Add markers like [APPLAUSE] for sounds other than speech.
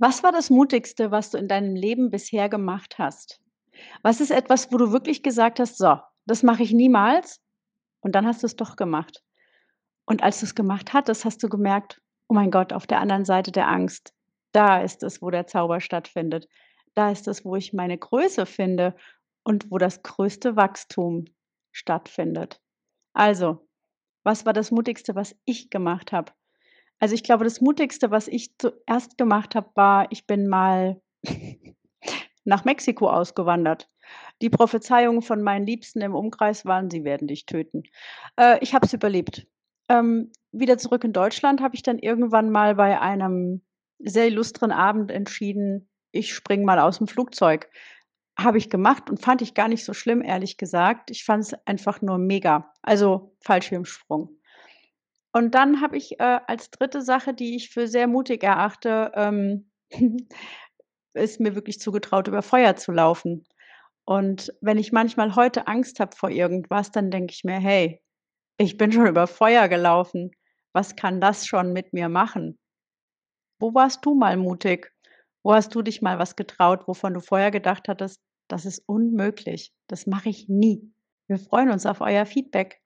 Was war das Mutigste, was du in deinem Leben bisher gemacht hast? Was ist etwas, wo du wirklich gesagt hast: „So, das mache ich niemals“, und dann hast du's doch gemacht? Und als du's gemacht hattest, hast du gemerkt: „Oh mein Gott, auf der anderen Seite der Angst, da ist es, wo der Zauber stattfindet. Da ist es, wo ich meine Größe finde und wo das größte Wachstum stattfindet.“ Also, was war das Mutigste, was ich gemacht habe? Also, ich glaube, das Mutigste, was ich zuerst gemacht habe, war, ich bin mal nach Mexiko ausgewandert. Die Prophezeiungen von meinen Liebsten im Umkreis waren: „Sie werden dich töten.“ Äh, ich habe es überlebt. Ähm, wieder zurück in Deutschland habe ich dann irgendwann mal bei einem sehr illustren Abend entschieden: „Ich springe mal aus'm Flugzeug.“ Habe ich gemacht und fand ich gar nicht so schlimm, ehrlich gesagt. Ich fand's einfach nur mega, also Fallschirmsprung. Und dann habe ich, äh, als 3. Sache, die ich für sehr mutig erachte, ähm, [LAUGHS] es mir wirklich zugetraut, über Feuer zu laufen. Und wenn ich manchmal heute Angst habe vor irgendwas, dann denke ich mir: „Hey, ich bin schon über Feuer gelaufen. Was kann das schon mit mir machen?“ Wo warst du mal mutig? Wo hast du dich mal was getraut, wovon du vorher gedacht hattest: „Das ist unmöglich. Das mache ich nie.“ Wir freuen uns auf euer Feedback.